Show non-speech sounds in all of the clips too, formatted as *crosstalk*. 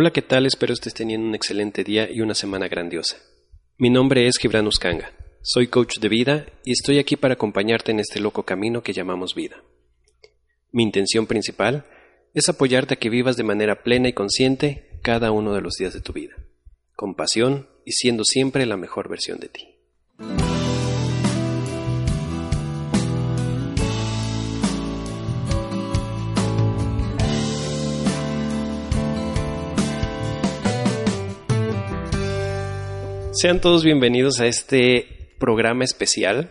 Hola, ¿qué tal? Espero estés teniendo un excelente día y una semana grandiosa. Mi nombre es Gibran Uscanga. Soy coach de vida y estoy aquí para acompañarte en este loco camino que llamamos vida. Mi intención principal es apoyarte a que vivas de manera plena y consciente cada uno de los días de tu vida, con pasión y siendo siempre la mejor versión de ti. Sean todos bienvenidos a este programa especial.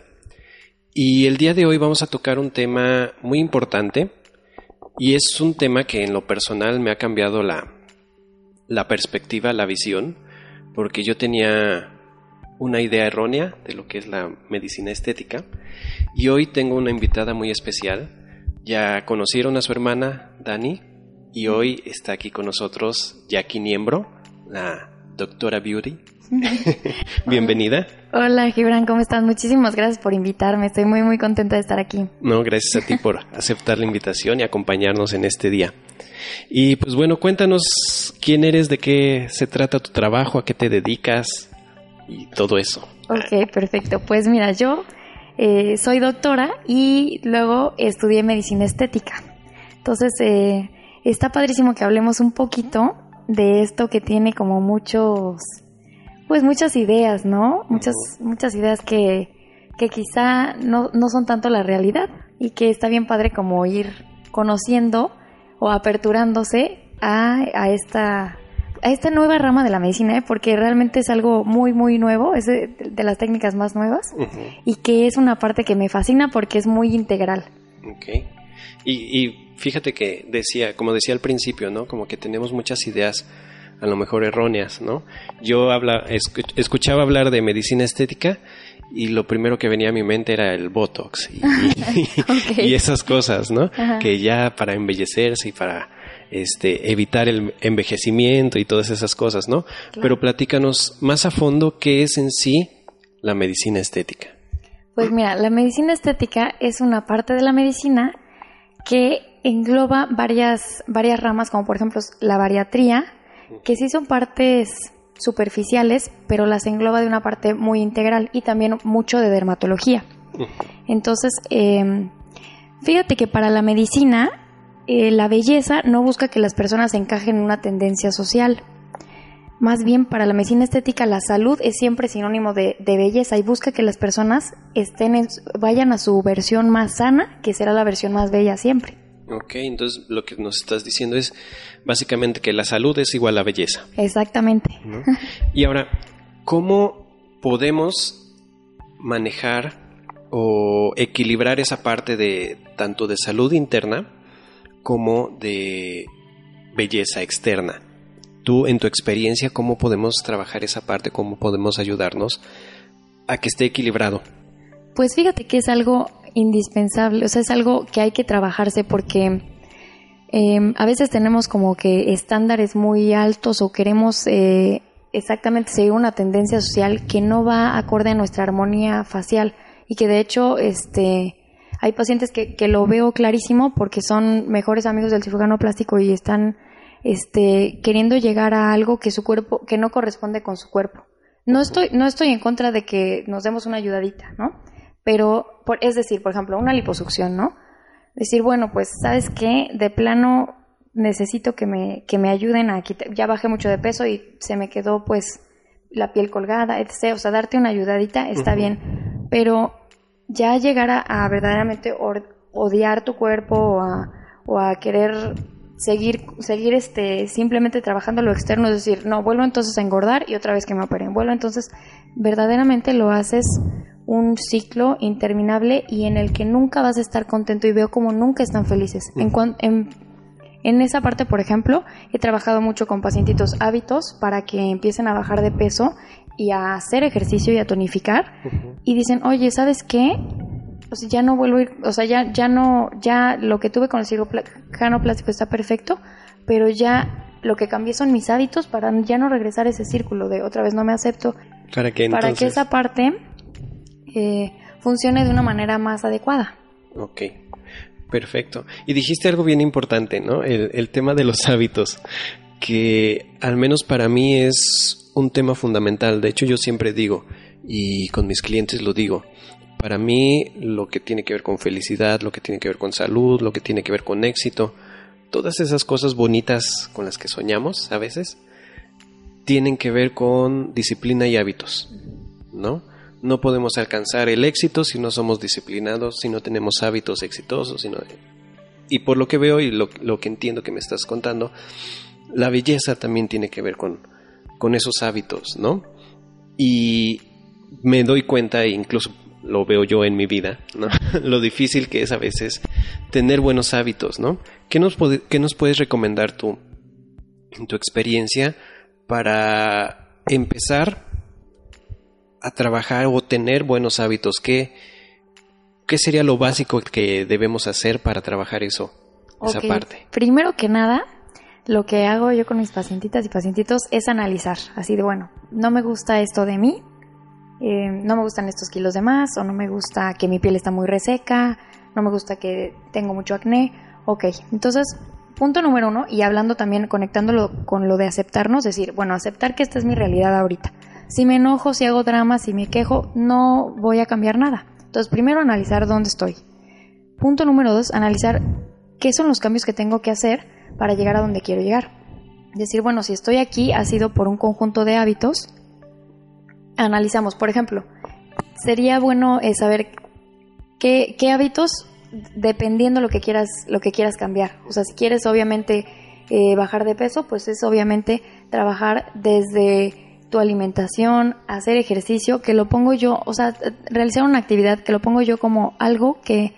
Y el día de hoy vamos a tocar un tema muy importante. Y es un tema que en lo personal me ha cambiado la, la perspectiva, la visión. Porque yo tenía una idea errónea de lo que es la medicina estética. Y hoy tengo una invitada muy especial. Ya conocieron a su hermana, Dani. Y hoy está aquí con nosotros Jackie Niembro, la doctora Beauty. *laughs* Bienvenida. Hola Gibran, ¿cómo estás? Muchísimas gracias por invitarme, estoy muy muy contenta de estar aquí. No, gracias a ti por aceptar la invitación y acompañarnos en este día. Y pues bueno, cuéntanos quién eres, de qué se trata tu trabajo, a qué te dedicas y todo eso. Ok, perfecto. Pues mira, yo eh, soy doctora y luego estudié medicina estética. Entonces, eh, está padrísimo que hablemos un poquito de esto que tiene como muchos pues muchas ideas, ¿no? Muchas, muchas ideas que, que quizá no, no son tanto la realidad y que está bien padre como ir conociendo o aperturándose a, a esta a esta nueva rama de la medicina, ¿eh? porque realmente es algo muy, muy nuevo, es de, de las técnicas más nuevas y que es una parte que me fascina porque es muy integral. Ok. Y, y fíjate que decía, como decía al principio, ¿no? Como que tenemos muchas ideas a lo mejor erróneas, ¿no? Yo habla, escuchaba hablar de medicina estética y lo primero que venía a mi mente era el Botox y, *laughs* y, esas cosas, ¿no? Que ya para embellecerse y para este, evitar el envejecimiento y todas esas cosas, ¿no? Pero platícanos más a fondo qué es en sí la medicina estética. Pues mira, la medicina estética es una parte de la medicina que engloba varias, varias ramas, como por ejemplo la bariatría, que sí son partes superficiales, pero las engloba de una parte muy integral y también mucho de dermatología. Entonces, em, fíjate que para la medicina, eh, la belleza no busca que las personas encajen en una tendencia social. Más bien, para la medicina estética, la salud es siempre sinónimo de, belleza y busca que las personas estén vayan a su versión más sana, que será la versión más bella siempre. Ok, entonces lo que nos estás diciendo es básicamente que la salud es igual a belleza. Exactamente. *laughs* Y ahora, ¿cómo podemos manejar o equilibrar esa parte de tanto de salud interna como de belleza externa? Tú, en tu experiencia, ¿cómo podemos trabajar esa parte? ¿Cómo podemos ayudarnos a que esté equilibrado? Pues fíjate que es algo indispensable, o sea, es algo que hay que trabajarse porque em, a veces tenemos como que estándares muy altos o queremos eh, exactamente seguir una tendencia social que no va acorde a nuestra armonía facial y que de hecho este hay pacientes que, que lo veo clarísimo porque son mejores amigos del cirujano plástico y están este queriendo llegar a algo que su cuerpo que no corresponde con su cuerpo. No estoy no estoy en contra de que nos demos una ayudadita, ¿no? Pero, por, es decir, por ejemplo, una liposucción, ¿no? Decir, bueno, pues, ¿sabes qué? De plano necesito que me, que me ayuden a quitar, ya bajé mucho de peso y se me quedó, pues, la piel colgada, etc. O sea, darte una ayudadita está bien, pero ya llegar a, verdaderamente odiar tu cuerpo o a, o a querer seguir, seguir este, simplemente trabajando lo externo, es decir, no, vuelvo entonces a engordar y otra vez que me operen, vuelvo entonces, verdaderamente lo haces un ciclo interminable y en el que nunca vas a estar contento y veo como nunca están felices. En, En esa parte, por ejemplo, he trabajado mucho con pacientitos hábitos para que empiecen a bajar de peso y a hacer ejercicio y a tonificar. Y dicen, oye, ¿sabes qué? O sea, ya no vuelvo a ir, o sea, ya, ya no, ya lo que tuve con el cirujano plástico está perfecto, pero ya lo que cambié son mis hábitos para ya no regresar a ese círculo de otra vez no me acepto. Para que, para que esa parte eh, funcione de una manera más adecuada. Ok, perfecto. Y dijiste algo bien importante, ¿no? El, el tema de los *laughs* hábitos, que al menos para mí es un tema fundamental. De hecho, yo siempre digo, y con mis clientes lo digo, para mí lo que tiene que ver con felicidad, lo que tiene que ver con salud, lo que tiene que ver con éxito, todas esas cosas bonitas con las que soñamos a veces, tienen que ver con disciplina y hábitos, ¿no? No podemos alcanzar el éxito si no somos disciplinados, si no tenemos hábitos exitosos. Y por lo que veo y lo, lo que entiendo que me estás contando, la belleza también tiene que ver con, con esos hábitos, ¿no? Y me doy cuenta, e incluso lo veo yo en mi vida, ¿no? *laughs* lo difícil que es a veces tener buenos hábitos, ¿no? ¿Qué nos, qué nos puedes recomendar tú, en tu experiencia, para empezar a trabajar o tener buenos hábitos? ¿Qué, qué sería lo básico que debemos hacer para trabajar eso, esa parte? Primero que nada, lo que hago yo con mis pacientitas y pacientitos es analizar, así de bueno, no me gusta esto de mí, eh, no me gustan estos kilos de más, o no me gusta que mi piel está muy reseca, no me gusta que tengo mucho acné. Ok, entonces, punto número uno, y hablando también, conectándolo con lo de aceptarnos, decir, bueno, aceptar que esta es mi realidad ahorita. Si me enojo, si hago drama, si me quejo, no voy a cambiar nada. Entonces, primero analizar dónde estoy. Punto número dos, analizar qué son los cambios que tengo que hacer para llegar a donde quiero llegar. Decir, bueno, si estoy aquí ha sido por un conjunto de hábitos analizamos. Por ejemplo, sería bueno eh, saber qué, qué, hábitos, dependiendo lo que quieras, lo que quieras cambiar. O sea, si quieres obviamente eh, bajar de peso, pues es obviamente trabajar desde tu alimentación, hacer ejercicio, que lo pongo yo, o sea, realizar una actividad que lo pongo yo como algo que,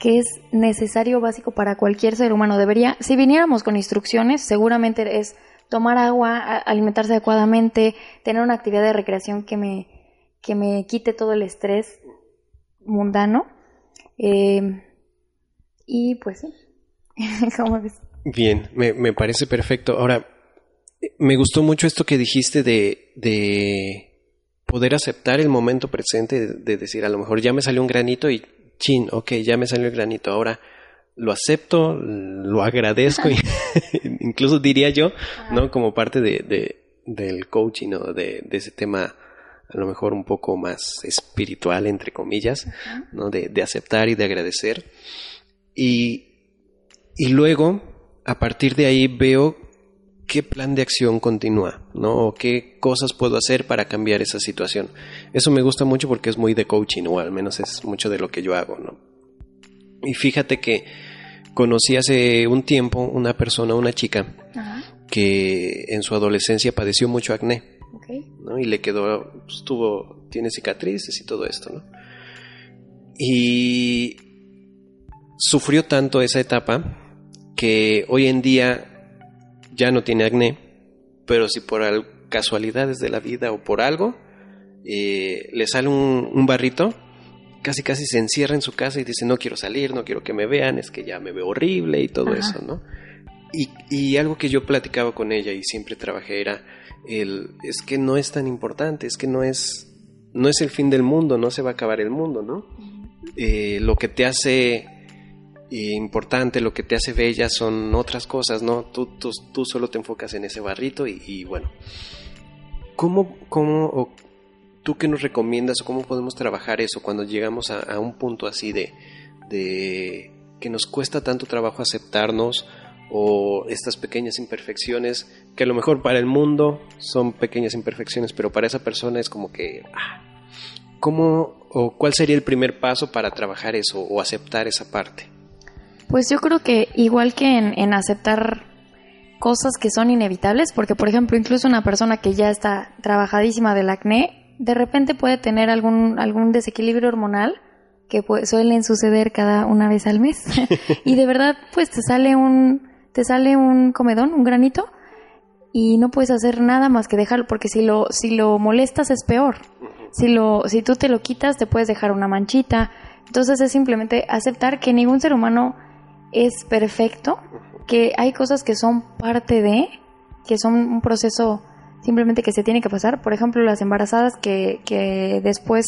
que es necesario, básico para cualquier ser humano. Debería, si viniéramos con instrucciones, seguramente es tomar agua, alimentarse adecuadamente, tener una actividad de recreación que me, que me quite todo el estrés mundano. Eh, y pues sí, *laughs* ¿cómo ves? Bien, me, me, parece perfecto. Ahora, me gustó mucho esto que dijiste de, de poder aceptar el momento presente, de, de decir, a lo mejor ya me salió un granito y chin, ok, ya me salió el granito, ahora lo acepto, lo agradezco, *laughs* *laughs* incluso diría yo, ¿no? Como parte de, del coaching o de, ese tema a lo mejor un poco más espiritual, entre comillas, ¿no? De, aceptar y de agradecer. Y, y luego, a partir de ahí, veo qué plan de acción continúa, ¿no? O qué cosas puedo hacer para cambiar esa situación. Eso me gusta mucho porque es muy de coaching, o al menos es mucho de lo que yo hago, ¿no? Y fíjate que conocí hace un tiempo una persona, una chica, que en su adolescencia padeció mucho acné. ¿no? Y le quedó, pues, tuvo, tiene cicatrices y todo esto, ¿no? Y sufrió tanto esa etapa que hoy en día ya no tiene acné, pero si por casualidades de la vida o por algo eh, le sale un barrito, casi casi se encierra en su casa y dice no quiero salir, no quiero que me vean, es que ya me veo horrible y todo eso, ¿no? Y, y, algo que yo platicaba con ella y siempre trabajé era el es que no es tan importante, es que no es no es el fin del mundo, no se va a acabar el mundo, ¿no? Eh, lo que te hace eh, importante, lo que te hace bella son otras cosas, ¿no? Tú, tú, tú solo te enfocas en ese barrito y, y bueno, ¿cómo, cómo ¿Tú qué nos recomiendas o cómo podemos trabajar eso cuando llegamos a, un punto así de, de que nos cuesta tanto trabajo aceptarnos o estas pequeñas imperfecciones que a lo mejor para el mundo son pequeñas imperfecciones, pero para esa persona es como que, ah, ¿cómo o cuál sería el primer paso para trabajar eso o aceptar esa parte? Pues yo creo que igual que en, en aceptar cosas que son inevitables, porque por ejemplo incluso una persona que ya está trabajadísima del acné, de repente puede tener algún, algún desequilibrio hormonal que suelen suceder cada una vez al mes. *laughs* y de verdad, pues te sale un te sale un comedón, un granito, y no puedes hacer nada más que dejarlo, porque si lo, si lo molestas es peor. Si, lo, si tú te lo quitas, te puedes dejar una manchita. Entonces es simplemente aceptar que ningún ser humano es perfecto, que hay cosas que son parte de, que son un proceso simplemente que se tiene que pasar. Por ejemplo, las embarazadas que, que después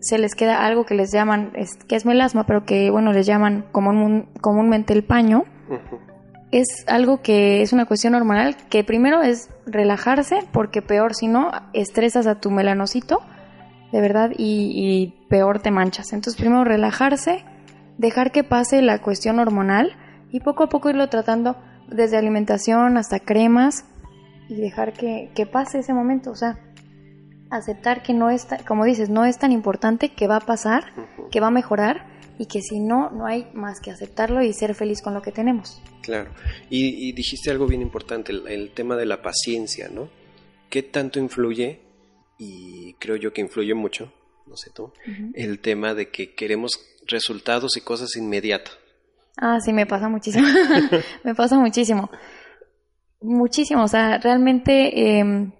se les queda algo que les llaman, que es melasma, pero que, bueno, les llaman común, comúnmente el paño. Es algo que es una cuestión hormonal que primero es relajarse, porque peor si no, estresas a tu melanocito, de verdad, y, y peor te manchas. Entonces, primero relajarse, dejar que pase la cuestión hormonal y poco a poco irlo tratando desde alimentación hasta cremas y dejar que, que pase ese momento. O sea, aceptar que no está, como dices, no es tan importante, que va a pasar, que va a mejorar y que si no, no hay más que aceptarlo y ser feliz con lo que tenemos. Claro. Y, dijiste algo bien importante, el, tema de la paciencia, ¿no? ¿Qué tanto influye? Y creo yo que influye mucho, no sé tú, el tema de que queremos resultados y cosas inmediatas. Ah, sí, me pasa muchísimo. *laughs* me pasa muchísimo. Muchísimo. O sea, realmente em,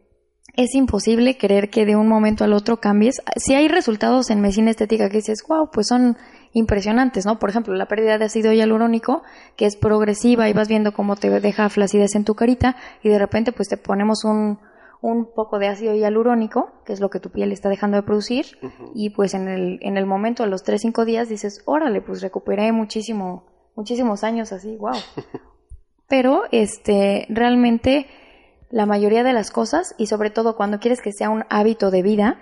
es imposible creer que de un momento al otro cambies. Si hay resultados en medicina estética que dices, wow, pues son impresionantes, ¿no? Por ejemplo, la pérdida de ácido hialurónico, que es progresiva y vas viendo cómo te deja flacidez en tu carita y de repente pues te ponemos un, un poco de ácido hialurónico, que es lo que tu piel está dejando de producir, y pues en el, en el momento, a los 3-5 días, dices, órale, pues recuperé muchísimo, muchísimos años así, wow. *laughs* Pero, este, realmente la mayoría de las cosas y sobre todo cuando quieres que sea un hábito de vida,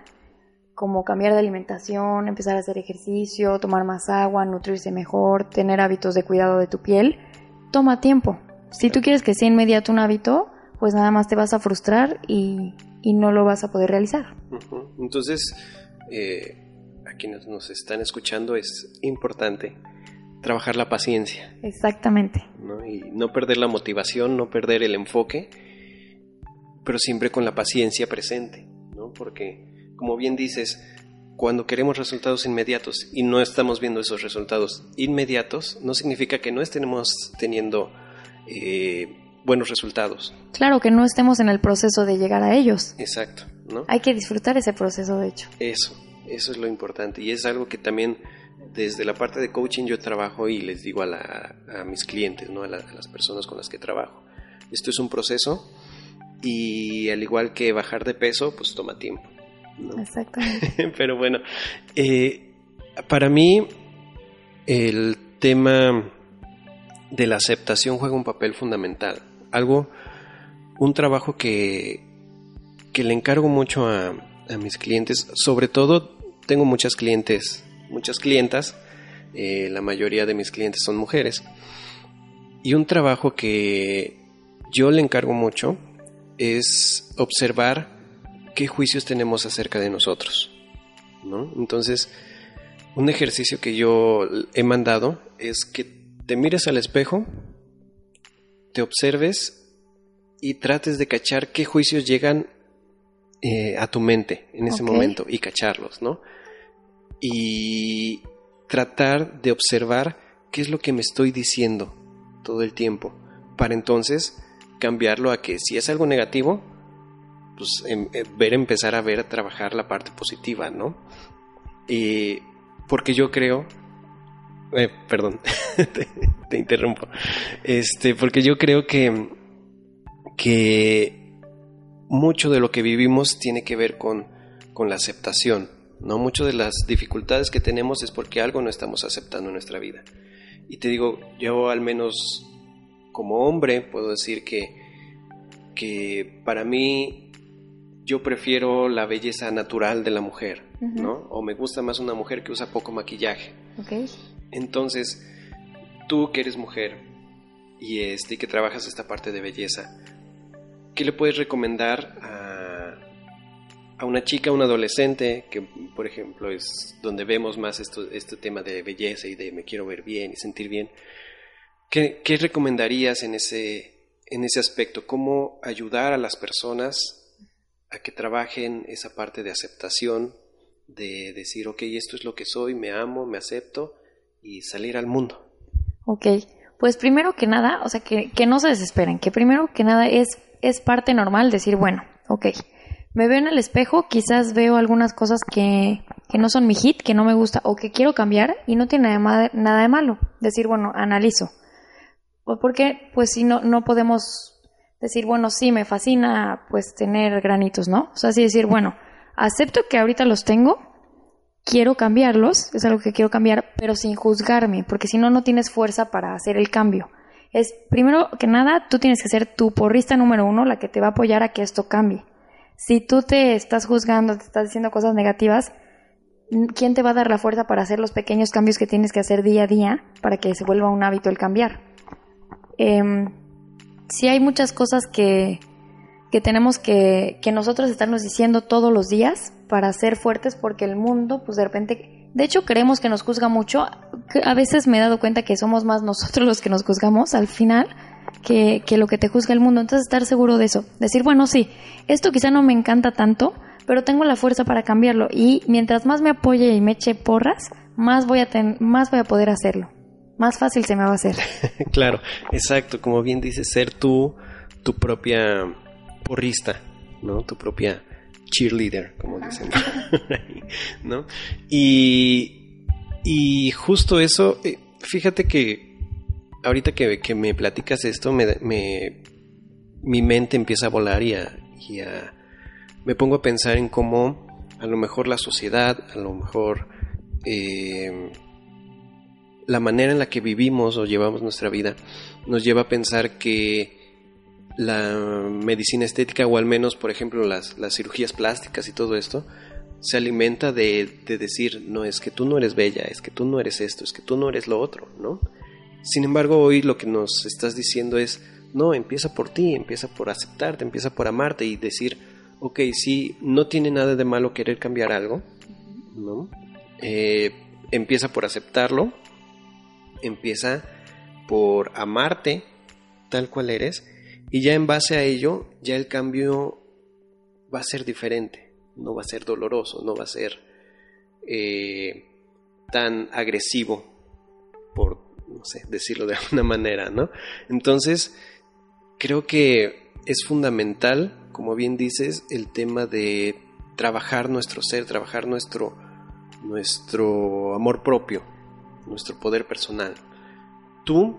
como cambiar de alimentación, empezar a hacer ejercicio, tomar más agua, nutrirse mejor, tener hábitos de cuidado de tu piel, toma tiempo. Si tú quieres que sea inmediato un hábito, pues nada más te vas a frustrar y, no lo vas a poder realizar. Entonces, eh, a quienes nos están escuchando es importante trabajar la paciencia. Exactamente. Y no perder la motivación, no perder el enfoque pero siempre con la paciencia presente, ¿no? Porque, como bien dices, cuando queremos resultados inmediatos y no estamos viendo esos resultados inmediatos, no significa que no estemos teniendo eh, buenos resultados. Claro, que no estemos en el proceso de llegar a ellos. Exacto, ¿no? Hay que disfrutar ese proceso, de hecho. Eso, eso es lo importante y es algo que también desde la parte de coaching yo trabajo y les digo a, a mis clientes, ¿no? a las personas con las que trabajo. Esto es un proceso y al igual que bajar de peso, pues toma tiempo. Exactamente. *laughs* Pero bueno, eh, para mí el tema de la aceptación juega un papel fundamental. Algo, un trabajo que, que le encargo mucho a, a mis clientes, sobre todo tengo muchas clientes, muchas clientas, eh, la mayoría de mis clientes son mujeres, y un trabajo que yo le encargo mucho es observar qué juicios tenemos acerca de nosotros. ¿no? Entonces, un ejercicio que yo he mandado es que te mires al espejo, te observes y trates de cachar qué juicios llegan eh, a tu mente en ese momento y cacharlos, ¿no? Y tratar de observar qué es lo que me estoy diciendo todo el tiempo para entonces cambiarlo a que si es algo negativo, pues em, eh, ver, empezar a ver, a trabajar la parte positiva, ¿no? Y porque yo creo, eh, perdón, *laughs* te, interrumpo, este, porque yo creo que, que mucho de lo que vivimos tiene que ver con, con la aceptación, ¿no? Mucho de las dificultades que tenemos es porque algo no estamos aceptando en nuestra vida. Y te digo, yo al menos como hombre puedo decir que, que para mí yo prefiero la belleza natural de la mujer, ¿no? O me gusta más una mujer que usa poco maquillaje. Entonces, tú que eres mujer y, este, que trabajas esta parte de belleza, ¿qué le puedes recomendar a, a una chica, a un adolescente, que por ejemplo es donde vemos más esto, este tema de belleza y de me quiero ver bien y sentir bien? ¿Qué, recomendarías en ese, en ese aspecto? ¿Cómo ayudar a las personas a que trabajen esa parte de aceptación, de decir, ok, esto es lo que soy, me amo, me acepto y salir al mundo? Ok, Pues primero que nada, o sea, que, que no se desesperen, que primero que nada es, es parte normal decir, bueno, ok, me veo en el espejo, quizás veo algunas cosas que, que no son mi hit, que no me gusta o que quiero cambiar y no tiene nada, de malo. Decir, bueno, analizo. Porque, pues si no, no podemos decir, bueno, sí, me fascina pues tener granitos, ¿no? O sea, así decir, bueno, acepto que ahorita los tengo, quiero cambiarlos, es algo que quiero cambiar, pero sin juzgarme, porque si no, no tienes fuerza para hacer el cambio. Es, primero que nada, tú tienes que ser tu porrista número uno, la que te va a apoyar a que esto cambie. Si tú te estás juzgando, te estás diciendo cosas negativas, ¿quién te va a dar la fuerza para hacer los pequeños cambios que tienes que hacer día a día para que se vuelva un hábito el cambiar? Eh, sí hay muchas cosas que, que tenemos que, que nosotros estarnos diciendo todos los días para ser fuertes porque el mundo, pues de repente, de hecho creemos que nos juzga mucho. A veces me he dado cuenta que somos más nosotros *laughs* los que nos juzgamos al final que, que lo que te juzga el mundo. Entonces estar seguro de eso. Decir, bueno, sí, esto quizá no me encanta tanto, pero tengo la fuerza para cambiarlo. Y mientras más me apoye y me eche porras, más voy a, ten, más voy a poder hacerlo. Más fácil se me va a hacer. *laughs* claro, exacto. Como bien dices, ser tú tu propia porrista, ¿no? Tu propia cheerleader, como dicen, *laughs* ¿no? Y, y justo eso, eh, fíjate que ahorita que, que me platicas esto, me, me, mi mente empieza a volar y a, y a, me pongo a pensar en cómo a lo mejor la sociedad, a lo mejor eh, la manera en la que vivimos o llevamos nuestra vida nos lleva a pensar que la medicina estética o al menos por ejemplo las, las cirugías plásticas y todo esto se alimenta de, de, decir no es que tú no eres bella, es que tú no eres esto, es que tú no eres lo otro, ¿no? Sin embargo hoy lo que nos estás diciendo es no, empieza por ti, empieza por aceptarte, empieza por amarte y decir ok, sí, no tiene nada de malo querer cambiar algo, ¿no? Eh, empieza por aceptarlo, empieza por amarte tal cual eres y ya en base a ello ya el cambio va a ser diferente, no va a ser doloroso, no va a ser eh, tan agresivo, por no sé, decirlo de *laughs* alguna manera, ¿no? Entonces, creo que es fundamental, como bien dices, el tema de trabajar nuestro ser, trabajar nuestro, nuestro amor propio, nuestro poder personal. Tú,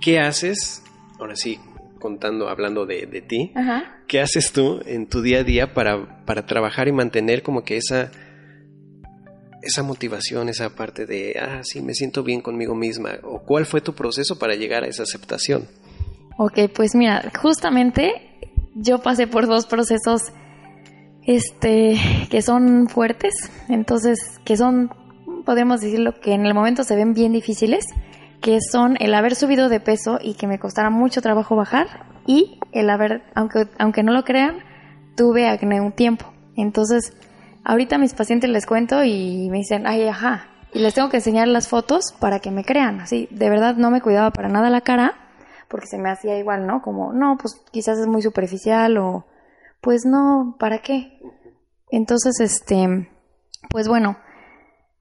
¿qué haces? Ahora sí, contando, hablando de, de ti, Ajá. ¿qué haces tú en tu día a día para, para trabajar y mantener como que esa, esa motivación, esa parte de, ah, sí, me siento bien conmigo misma? ¿O cuál fue tu proceso para llegar a esa aceptación? Ok, pues mira, justamente yo pasé por dos procesos este que son fuertes, entonces que son podemos decirlo que en el momento se ven bien difíciles, que son el haber subido de peso y que me costara mucho trabajo bajar y el haber aunque aunque no lo crean, tuve acné un tiempo. Entonces, ahorita mis pacientes les cuento y me dicen, "Ay, ajá." Y les tengo que enseñar las fotos para que me crean. Así, de verdad no me cuidaba para nada la cara porque se me hacía igual, ¿no? Como, no, pues quizás es muy superficial o, pues no, ¿para qué? Entonces, este, pues bueno,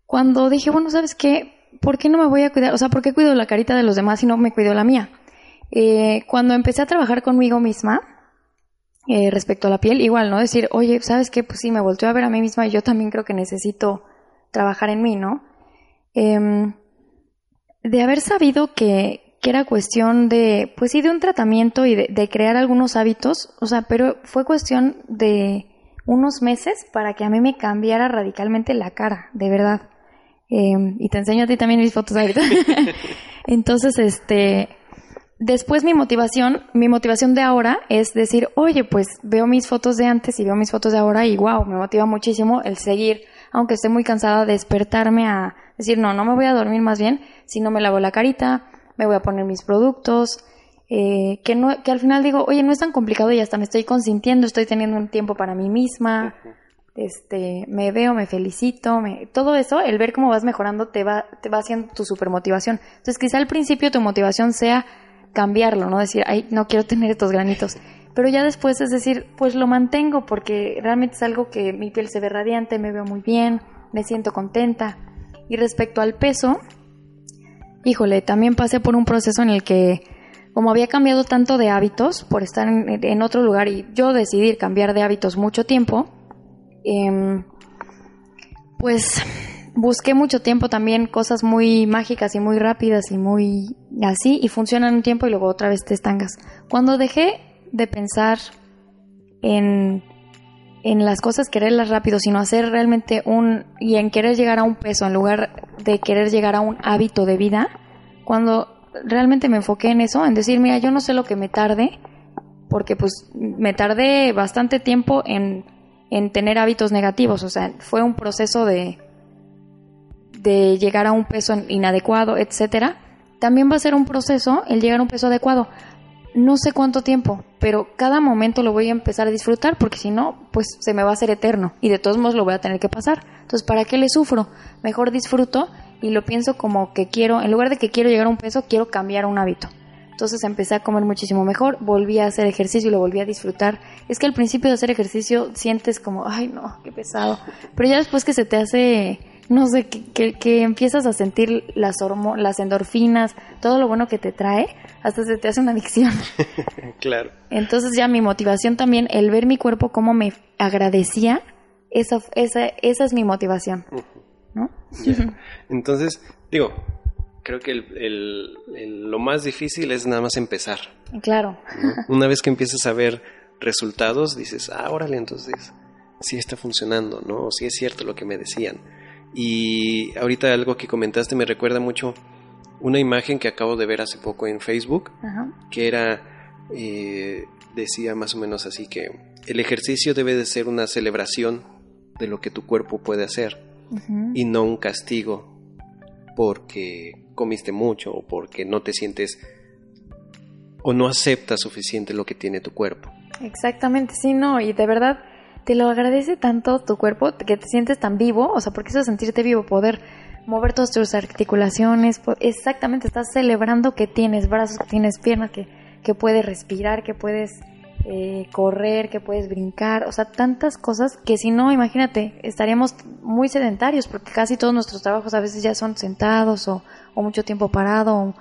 cuando dije, bueno, ¿sabes qué? ¿Por qué no me voy a cuidar? O sea, ¿por qué cuido la carita de los demás y no me cuido la mía? Eh, cuando empecé a trabajar conmigo misma, eh, respecto a la piel, igual, ¿no? Decir, oye, ¿sabes qué? Pues sí, me volteó a ver a mí misma y yo también creo que necesito trabajar en mí, ¿no? Eh, de haber sabido que, que era cuestión de, pues sí, de un tratamiento y de, de, crear algunos hábitos, o sea, pero fue cuestión de unos meses para que a mí me cambiara radicalmente la cara, de verdad. Eh, y te enseño a ti también mis fotos ahorita. *laughs* Entonces, este, después mi motivación, mi motivación de ahora es decir, oye, pues veo mis fotos de antes y veo mis fotos de ahora y wow, me motiva muchísimo el seguir, aunque esté muy cansada, despertarme a decir, no, no me voy a dormir más bien, si no me lavo la carita, me voy a poner mis productos, eh, que, no, que al final digo, oye, no es tan complicado y hasta me estoy consintiendo, estoy teniendo un tiempo para mí misma, este, me veo, me felicito, me, todo eso, el ver cómo vas mejorando te va, te va haciendo tu super motivación. Entonces quizá al principio tu motivación sea cambiarlo, no decir, ay, no quiero tener estos granitos. Pero ya después es decir, pues lo mantengo porque realmente es algo que mi piel se ve radiante, me veo muy bien, me siento contenta. Y respecto al peso, híjole, también pasé por un proceso en el que, como había cambiado tanto de hábitos por estar en, en otro lugar y yo decidí cambiar de hábitos mucho tiempo, em, pues busqué mucho tiempo también cosas muy mágicas y muy rápidas y muy así y funcionan un tiempo y luego otra vez te estangas. Cuando dejé de pensar en, en las cosas, quererlas rápido, sino hacer realmente un y en querer llegar a un peso en lugar de querer llegar a un hábito de vida, cuando realmente me enfoqué en eso, en decir, mira, yo no sé lo que me tarde, porque pues me tardé bastante tiempo en, en tener hábitos negativos, o sea, fue un proceso de de llegar a un peso inadecuado, etcétera, también va a ser un proceso el llegar a un peso adecuado. No sé cuánto tiempo, pero cada momento lo voy a empezar a disfrutar porque si no, pues se me va a hacer eterno y de todos modos lo voy a tener que pasar. Entonces, ¿para qué le sufro? Mejor disfruto y lo pienso como que quiero, en lugar de que quiero llegar a un peso, quiero cambiar un hábito. Entonces empecé a comer muchísimo mejor, volví a hacer ejercicio y lo volví a disfrutar. Es que al principio de hacer ejercicio sientes como, ay no, qué pesado. Pero ya después que se te hace no sé, que, que, empiezas a sentir las, las endorfinas, todo lo bueno que te trae, hasta se te hace una adicción. *laughs* claro. Entonces ya mi motivación también, el ver mi cuerpo como me agradecía, esa, esa, esa es mi motivación. ¿no? Entonces, digo, creo que el, el, lo más difícil es nada más empezar. Claro. *laughs* Una vez que empiezas a ver resultados, dices, ah, órale, entonces sí está funcionando, ¿no? O sí es cierto lo que me decían. Y ahorita algo que comentaste me recuerda mucho una imagen que acabo de ver hace poco en Facebook, que era, eh, decía más o menos así que el ejercicio debe de ser una celebración de lo que tu cuerpo puede hacer y no un castigo porque comiste mucho o porque no te sientes o no aceptas suficiente lo que tiene tu cuerpo. Exactamente, sí, no, y de verdad te lo agradece tanto tu cuerpo que te sientes tan vivo, o sea, porque eso es sentirte vivo, poder mover todas tus articulaciones, exactamente, estás celebrando que tienes brazos, que tienes piernas, que, que puedes respirar, que puedes eh, correr, que puedes brincar, o sea, tantas cosas que si no, imagínate, estaríamos muy sedentarios porque casi todos nuestros trabajos a veces ya son sentados o, o mucho tiempo parado.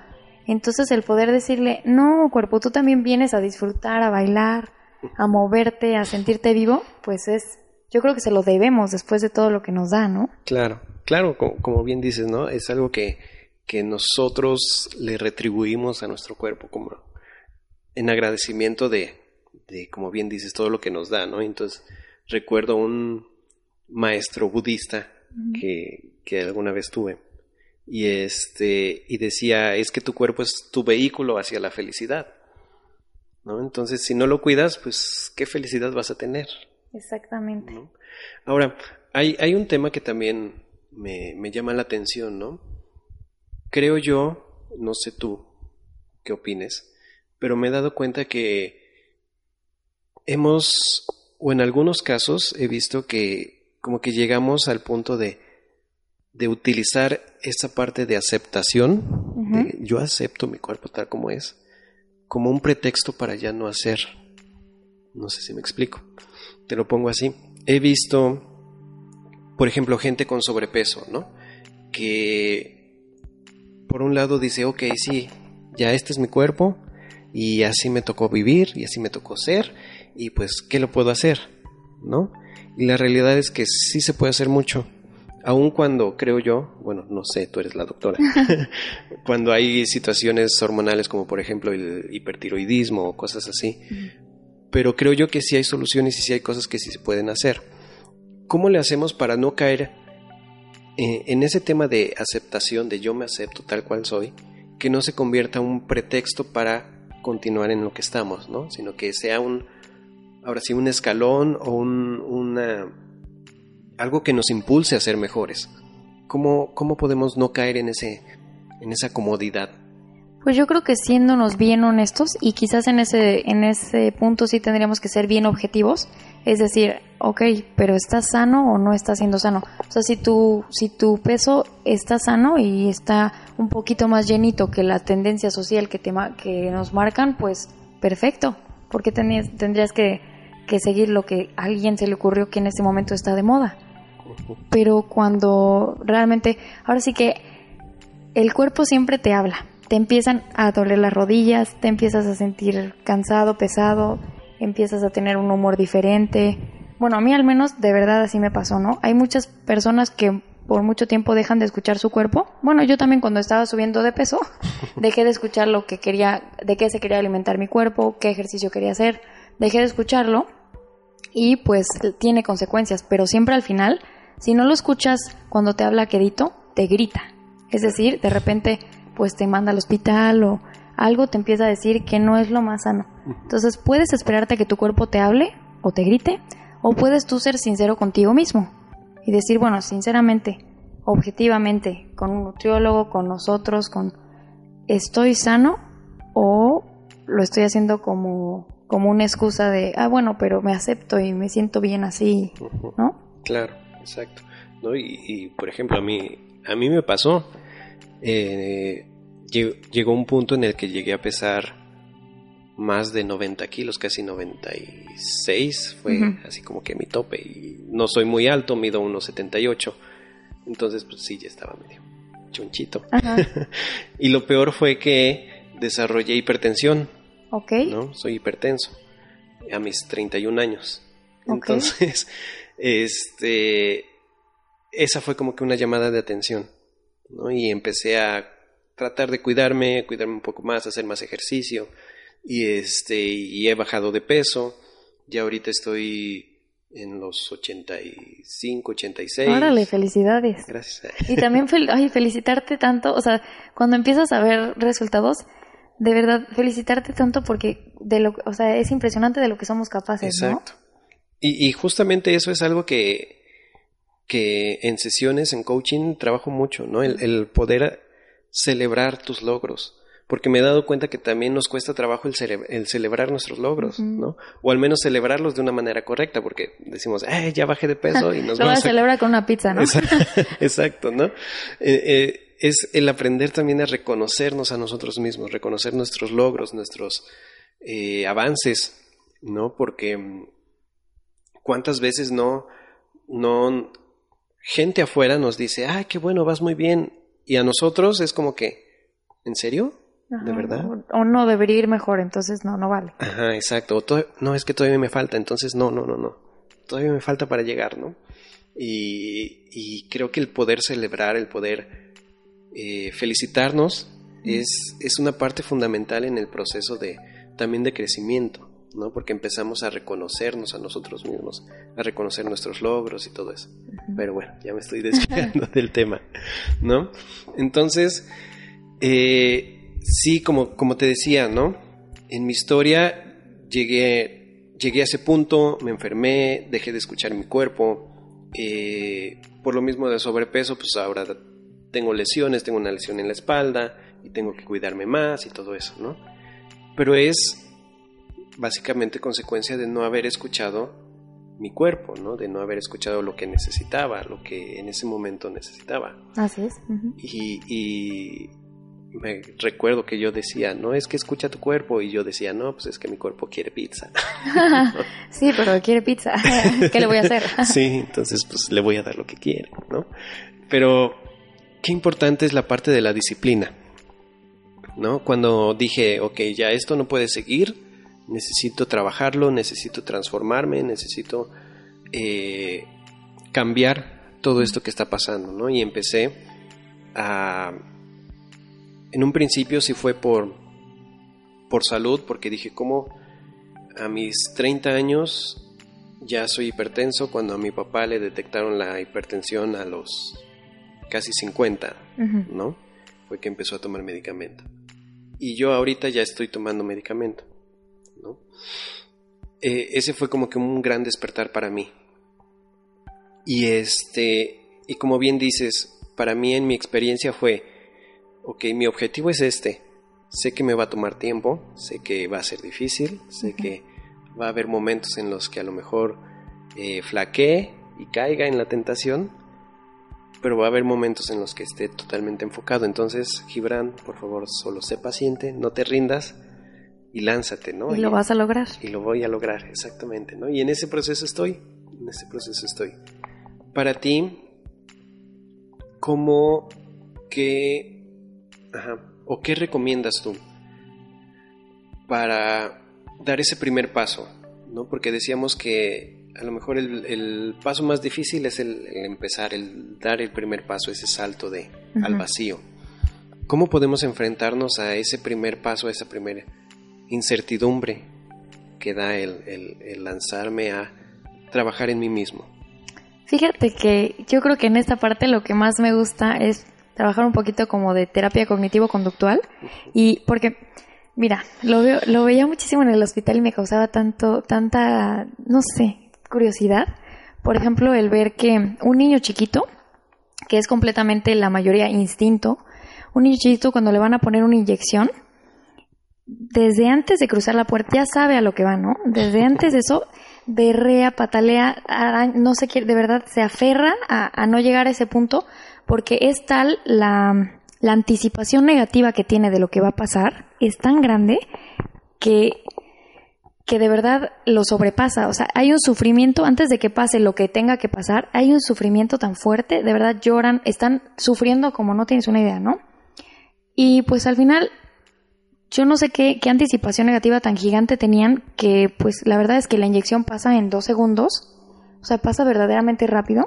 entonces el poder decirle, no, cuerpo, tú también vienes a disfrutar, a bailar, a moverte, a sentirte vivo, pues es, yo creo que se lo debemos después de todo lo que nos da, ¿no? Claro, claro, como, bien dices, ¿no? Es algo que, que nosotros le retribuimos a nuestro cuerpo como en agradecimiento de, de, como bien dices, todo lo que nos da, ¿no? Entonces, recuerdo un maestro budista que, que alguna vez tuve y este y decía es que tu cuerpo es tu vehículo hacia la felicidad ¿no? Entonces, si no lo cuidas, pues qué felicidad vas a tener. Exactamente. Ahora, hay, hay un tema que también me, me llama la atención, ¿no? Creo yo, no sé tú qué opines, pero me he dado cuenta que hemos, o en algunos casos he visto que como que llegamos al punto de, de utilizar esa parte de aceptación, de yo acepto mi cuerpo tal como es, como un pretexto para ya no hacer. No sé si me explico. Te lo pongo así. He visto, por ejemplo, gente con sobrepeso, ¿no? Que por un lado dice, ok, sí, ya este es mi cuerpo y así me tocó vivir y así me tocó ser y pues, ¿qué lo puedo hacer? ¿No? Y la realidad es que sí se puede hacer mucho aun cuando creo yo, bueno, no sé, tú eres la doctora, *laughs* cuando hay situaciones hormonales como por ejemplo el hipertiroidismo o cosas así, pero creo yo que sí hay soluciones y sí hay cosas que sí se pueden hacer. ¿Cómo le hacemos para no caer eh, en ese tema de aceptación, de yo me acepto tal cual soy, que no se convierta un pretexto para continuar en lo que estamos, ¿no? Sino que sea un, ahora sí, un escalón o un, una algo que nos impulse a ser mejores. ¿Cómo, cómo podemos no caer en, ese, en esa comodidad? Pues yo creo que siéndonos bien honestos y quizás en ese, en ese punto sí tendríamos que ser bien objetivos, es decir, ok, pero ¿estás sano o no estás siendo sano? O sea, si tu, si tu peso está sano y está un poquito más llenito que la tendencia social que, te, que nos marcan, pues perfecto, porque tendrías que, que seguir lo que a alguien se le ocurrió que en ese momento está de moda pero cuando realmente, ahora sí que el cuerpo siempre te habla. Te empiezan a doler las rodillas, te empiezas a sentir cansado, pesado, empiezas a tener un humor diferente. Bueno, a mí al menos de verdad así me pasó, ¿no? Hay muchas personas que por mucho tiempo dejan de escuchar su cuerpo. Bueno, yo también cuando estaba subiendo de peso, *laughs* dejé de escuchar lo que quería, de qué se quería alimentar mi cuerpo, qué ejercicio quería hacer, dejé de escucharlo y pues tiene consecuencias, pero siempre al final, si no lo escuchas cuando te habla quedito, te grita. Es decir, de repente pues te manda al hospital o algo te empieza a decir que no es lo más sano. Entonces puedes esperarte a que tu cuerpo te hable o te grite o puedes tú ser sincero contigo mismo y decir, bueno, sinceramente, objetivamente, con un nutriólogo, con nosotros, con estoy sano o lo estoy haciendo como, como una excusa de, ah, bueno, pero me acepto y me siento bien así, ¿no? Claro, exacto. ¿No? Y, por ejemplo, a mí, a mí me pasó, eh, llegó un punto en el que llegué a pesar más de 90 kilos, casi 96, fue así como que mi tope. Y no soy muy alto, mido unos 78. Entonces, pues sí, ya estaba medio chonchito. *laughs* y lo peor fue que desarrollé hipertensión. Ok. ¿No? Soy hipertenso. A mis 31 años. Entonces, *laughs* este. Esa fue como que una llamada de atención. ¿no? Y empecé a tratar de cuidarme, cuidarme un poco más, hacer más ejercicio y este y he bajado de peso. Ya ahorita estoy en los 85, 86. Órale, felicidades. Gracias. Y también ay, felicitarte tanto, o sea, cuando empiezas a ver resultados, de verdad felicitarte tanto porque de lo, o sea, es impresionante de lo que somos capaces, Exacto. Y, y justamente eso es algo que que en sesiones, en coaching, trabajo mucho, ¿no? El, el poder celebrar tus logros porque me he dado cuenta que también nos cuesta trabajo el, el celebrar nuestros logros, ¿no? O al menos celebrarlos de una manera correcta, porque decimos, eh, ya bajé de peso y nos vamos a... celebrar con una pizza, ¿no? *laughs* Exacto, ¿no? Eh, eh, es el aprender también a reconocernos a nosotros mismos, reconocer nuestros logros, nuestros eh, avances, ¿no? Porque mm, cuántas veces no, no, gente afuera nos dice, ay, qué bueno, vas muy bien, y a nosotros es como que, ¿en serio? ¿De verdad? O, no, debería ir mejor, entonces no, no vale. Ajá, exacto. no, es que todavía me falta, entonces no, no, no, no. Todavía me falta para llegar, ¿no? Y, y creo que el poder celebrar, el poder eh, felicitarnos es, es una parte fundamental en el proceso de también de crecimiento, ¿no? Porque empezamos a reconocernos a nosotros mismos, a reconocer nuestros logros y todo eso. Pero bueno, ya me estoy *laughs* desviando del tema, ¿no? Entonces, eh, sí, como, como te decía, ¿no? En mi historia llegué, llegué a ese punto, me enfermé, dejé de escuchar mi cuerpo. Eh, por lo mismo de sobrepeso, pues ahora tengo lesiones, tengo una lesión en la espalda y tengo que cuidarme más y todo eso, ¿no? Pero es básicamente consecuencia de no haber escuchado mi cuerpo, ¿no? De no haber escuchado lo que necesitaba, lo que en ese momento necesitaba. Así es. y, me recuerdo que yo decía, no es que escucha tu cuerpo, y yo decía, no, pues es que mi cuerpo quiere pizza. *laughs* sí, pero quiere pizza, *laughs* ¿qué le voy a hacer? sí, entonces pues le voy a dar lo que quiere, ¿no? Pero qué importante es la parte de la disciplina, ¿no? Cuando dije, ok, ya esto no puede seguir, necesito trabajarlo, necesito transformarme, necesito eh, cambiar todo esto que está pasando, ¿no? Y empecé a en un principio sí fue por, por salud, porque dije, ¿cómo a mis 30 años ya soy hipertenso cuando a mi papá le detectaron la hipertensión a los casi 50, ¿no? Fue que empezó a tomar medicamento. Y yo ahorita ya estoy tomando medicamento, ¿no? Eh, ese fue como que un gran despertar para mí. Y este, y como bien dices, para mí en mi experiencia fue, ok, mi objetivo es este. Sé que me va a tomar tiempo, sé que va a ser difícil, sé que va a haber momentos en los que a lo mejor eh, flaquee y caiga en la tentación, pero va a haber momentos en los que esté totalmente enfocado. Entonces, Gibran, por favor, solo sé paciente, no te rindas y lánzate, ¿no? Y lo vas a lograr. Y lo voy a lograr, exactamente, ¿no? Y en ese proceso estoy, en ese proceso estoy. Para ti, ¿cómo que Ajá. ¿O qué recomiendas tú para dar ese primer paso? ¿no? Porque decíamos que a lo mejor el, el paso más difícil es el, el, empezar, el dar el primer paso, ese salto de, uh -huh. al vacío. ¿Cómo podemos enfrentarnos a ese primer paso, a esa primera incertidumbre que da el, el, el lanzarme a trabajar en mí mismo? Fíjate que yo creo que en esta parte lo que más me gusta es trabajar un poquito como de terapia cognitivo-conductual y porque Mira, lo, veo, lo veía muchísimo en el hospital y me causaba tanto, tanta, no sé, curiosidad. Por ejemplo, el ver que un niño chiquito, que es completamente la mayoría instinto, un niño chiquito cuando le van a poner una inyección, desde antes de cruzar la puerta ya sabe a lo que va, ¿no? Desde *laughs* antes de eso, berrea, patalea, no sé qué, de verdad se aferra a, a no llegar a ese punto porque es tal la la anticipación negativa que tiene de lo que va a pasar es tan grande que, que de verdad lo sobrepasa. O sea, hay un sufrimiento antes de que pase lo que tenga que pasar, hay un sufrimiento tan fuerte, de verdad lloran, están sufriendo como no tienes una idea, ¿no? Y pues al final, yo no sé qué, qué anticipación negativa tan gigante tenían que pues la verdad es que la inyección pasa en dos segundos, o sea, pasa verdaderamente rápido,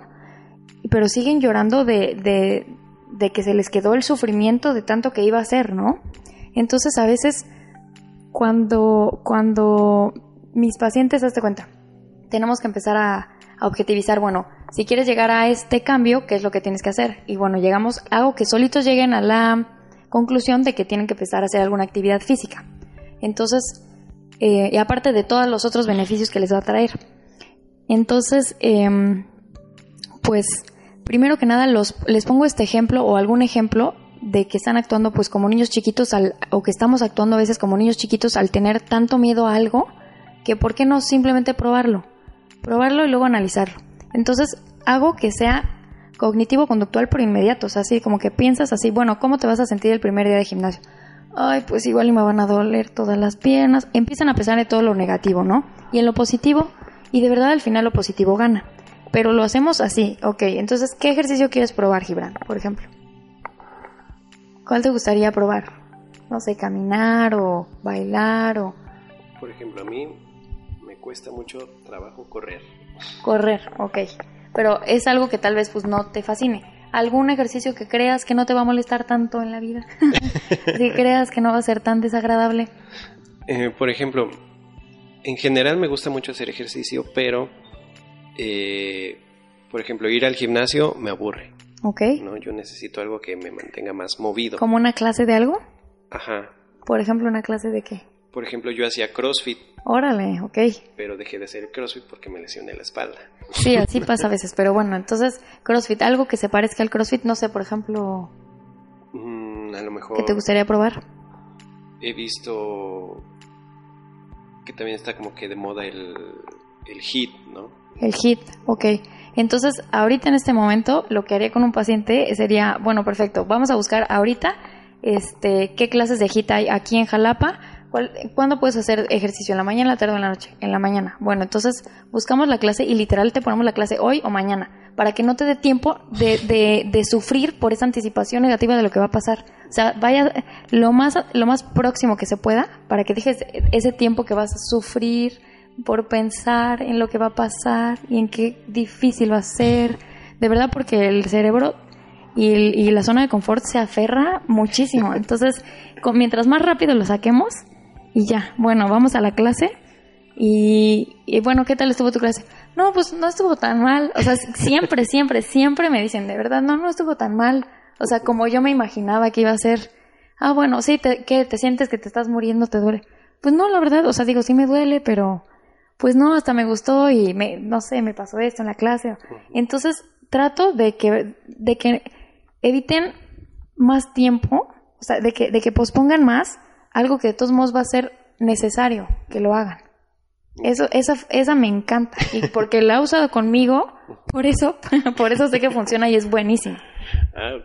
pero siguen llorando de, de de que se les quedó el sufrimiento de tanto que iba a ser, ¿no? Entonces a veces cuando, cuando mis pacientes, hazte cuenta, tenemos que empezar a, objetivizar, bueno, si quieres llegar a este cambio, ¿qué es lo que tienes que hacer? Y bueno, llegamos, hago que solitos lleguen a la conclusión de que tienen que empezar a hacer alguna actividad física. Entonces, eh, y aparte de todos los otros beneficios que les va a traer. Entonces, eh, pues primero que nada los, les pongo este ejemplo o algún ejemplo de que están actuando pues como niños chiquitos al, o que estamos actuando a veces como niños chiquitos al tener tanto miedo a algo que por qué no simplemente probarlo, probarlo y luego analizarlo. Entonces hago que sea cognitivo conductual por inmediato, o sea, así como que piensas así, bueno, ¿cómo te vas a sentir el primer día de gimnasio? Ay, pues igual me van a doler todas las piernas. Empiezan a pensar en todo lo negativo, ¿no? Y en lo positivo, y de verdad al final lo positivo gana pero lo hacemos así, ok. Entonces, ¿qué ejercicio quieres probar, Gibran, por ejemplo? ¿Cuál te gustaría probar? No sé, caminar o bailar o... Por ejemplo, a mí me cuesta mucho trabajo correr. Correr, ok. Pero es algo que tal vez pues no te fascine. ¿Algún ejercicio que creas que no te va a molestar tanto en la vida? *laughs* que creas que no va a ser tan desagradable. Eh, por ejemplo, en general me gusta mucho hacer ejercicio, pero eh, por ejemplo, ir al gimnasio me aburre. Ok. ¿no? Yo necesito algo que me mantenga más movido. ¿Como una clase de algo? Ajá. Por ejemplo, ¿una clase de qué? Por ejemplo, yo hacía CrossFit. Órale, ok. Pero dejé de hacer CrossFit porque me lesioné la espalda. Sí, *laughs* así pasa a veces, pero bueno, entonces CrossFit, algo que se parezca al CrossFit, no sé, por ejemplo... Mm, a lo mejor... ¿Qué te gustaría probar? He visto que también está como que de moda el, el HIIT, ¿no? El HIT, ok. Entonces, ahorita en este momento, lo que haría con un paciente sería, bueno, perfecto, vamos a buscar ahorita este, qué clases de HIT hay aquí en Jalapa. ¿Cuándo puedes hacer ejercicio? ¿En la mañana, en la tarde o en la noche? En la mañana. Bueno, entonces buscamos la clase y literal te ponemos la clase hoy o mañana, para que no te dé tiempo de, de, de sufrir por esa anticipación negativa de lo que va a pasar. O sea, vaya lo más, lo más próximo que se pueda, para que dejes ese tiempo que vas a sufrir, por pensar en lo que va a pasar y en qué difícil va a ser. De verdad, porque el cerebro y, y la zona de confort se aferra muchísimo. *laughs* Entonces, con, mientras más rápido lo saquemos, y ya, bueno, vamos a la clase. Y, y, bueno, ¿qué tal estuvo tu clase? No, pues no estuvo tan mal. O sea, *laughs* siempre, siempre, siempre me dicen, de verdad, no, no estuvo tan mal. O sea, como yo me imaginaba que iba a ser. Ah, bueno, sí, te, ¿qué? ¿Te sientes que te estás muriendo? ¿Te duele? Pues no, la verdad, o sea, digo, sí me duele, pero pues no, hasta me gustó y me, no sé, me pasó esto en la clase. Entonces trato de que, de que eviten más tiempo, o sea, de que, de que pospongan más algo que de todos modos va a ser necesario que lo hagan. Eso, esa, esa me encanta. Y *laughs* porque la ha usado conmigo, por eso, *laughs* por eso sé que funciona y es buenísimo. Ah,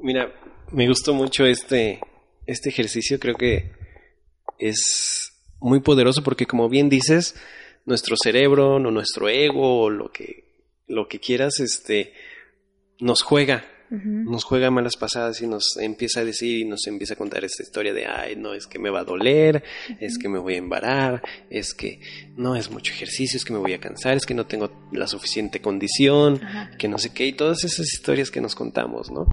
mira, me gustó mucho este, este ejercicio, creo que es muy poderoso porque como bien dices, nuestro cerebro, no nuestro ego, o lo que, lo que quieras, este, nos juega nos juega malas pasadas y nos empieza a decir y nos empieza a contar esta historia de, ay, no, es que me va a doler, es que me voy a embarar, es que no es mucho ejercicio, es que me voy a cansar, es que no tengo la suficiente condición, que no sé qué, y todas esas historias que nos contamos, ¿no?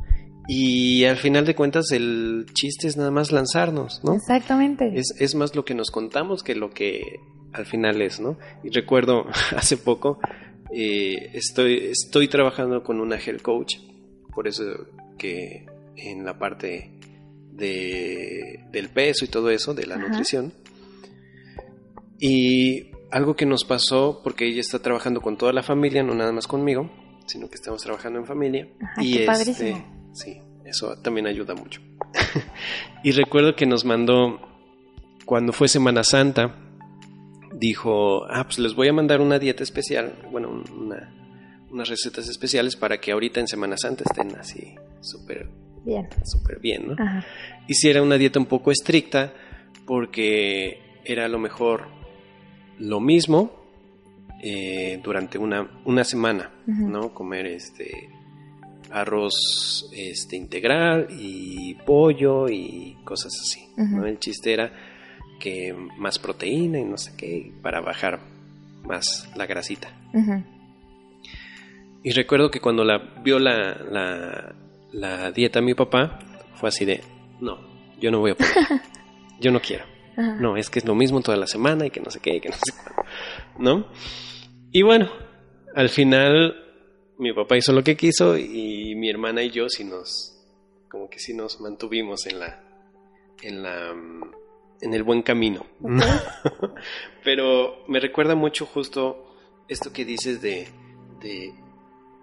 Y al final de cuentas el chiste es nada más lanzarnos, ¿no? Exactamente. Es, es más lo que nos contamos que lo que al final es, ¿no? Y recuerdo *laughs* hace poco, eh, estoy, estoy trabajando con una health coach, por eso que en la parte de, del peso y todo eso, de la nutrición. Y algo que nos pasó, porque ella está trabajando con toda la familia, no nada más conmigo, sino que estamos trabajando en familia. y qué este, padrísimo. sí, eso también ayuda mucho. *laughs* y recuerdo que nos mandó, cuando fue Semana Santa, dijo, ah, pues les voy a mandar una dieta especial, bueno, una, unas recetas especiales para que ahorita en Semana Santa estén así súper Bien. súper bien, ¿no? Ajá. Hiciera una dieta un poco estricta porque era a lo mejor lo mismo eh, durante una, una semana. ¿no? Comer este arroz este integral y pollo y cosas así, ¿no? El chiste era que más proteína y no sé qué para bajar más la grasita. Ujú. Y recuerdo que cuando la vio la, la, la dieta mi papá, fue así de, no, yo no voy a poder, *laughs* yo no quiero. Ajá. No, es que es lo mismo toda la semana y que no sé qué y que no sé cuándo, ¿no? Y bueno, al final mi papá hizo lo que quiso y mi hermana y yo sí nos, como que sí nos mantuvimos en la, en la, mm, en el buen camino. *laughs* Pero me recuerda mucho justo esto que dices de, de